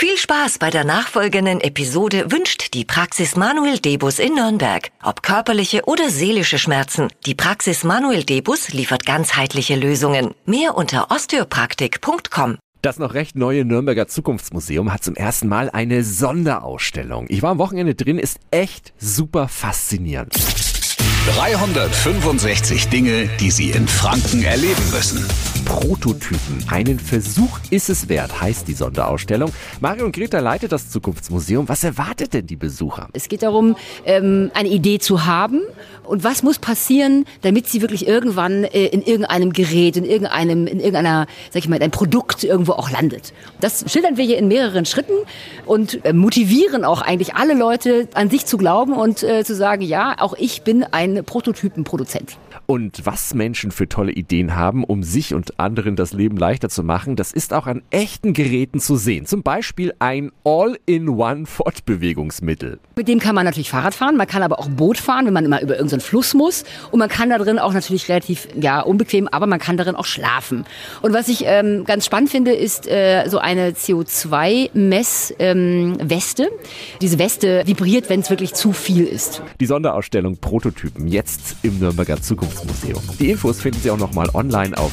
Viel Spaß bei der nachfolgenden Episode wünscht die Praxis Manuel Debus in Nürnberg. Ob körperliche oder seelische Schmerzen, die Praxis Manuel Debus liefert ganzheitliche Lösungen. Mehr unter osteopraktik.com. Das noch recht neue Nürnberger Zukunftsmuseum hat zum ersten Mal eine Sonderausstellung. Ich war am Wochenende drin, ist echt super faszinierend. 365 Dinge, die Sie in Franken erleben müssen. Prototypen. Einen Versuch ist es wert, heißt die Sonderausstellung. Mario und Greta leitet das Zukunftsmuseum. Was erwartet denn die Besucher? Es geht darum, ähm, eine Idee zu haben und was muss passieren, damit sie wirklich irgendwann äh, in irgendeinem Gerät, in irgendeinem, in irgendeiner, sag ich mal, ein Produkt irgendwo auch landet. Das schildern wir hier in mehreren Schritten und äh, motivieren auch eigentlich alle Leute an sich zu glauben und äh, zu sagen, ja, auch ich bin ein Prototypenproduzent. Und was Menschen für tolle Ideen haben, um sich und anderen das Leben leichter zu machen, das ist auch an echten Geräten zu sehen. Zum Beispiel ein All-in-One-Fortbewegungsmittel. Mit dem kann man natürlich Fahrrad fahren, man kann aber auch Boot fahren, wenn man immer über irgendeinen Fluss muss. Und man kann da drin auch natürlich relativ, ja, unbequem, aber man kann darin auch schlafen. Und was ich ähm, ganz spannend finde, ist äh, so eine CO2-Messweste. Ähm, Diese Weste vibriert, wenn es wirklich zu viel ist. Die Sonderausstellung Prototypen jetzt im Nürnberger Zukunftsmuseum. Die Infos finden Sie auch nochmal online auf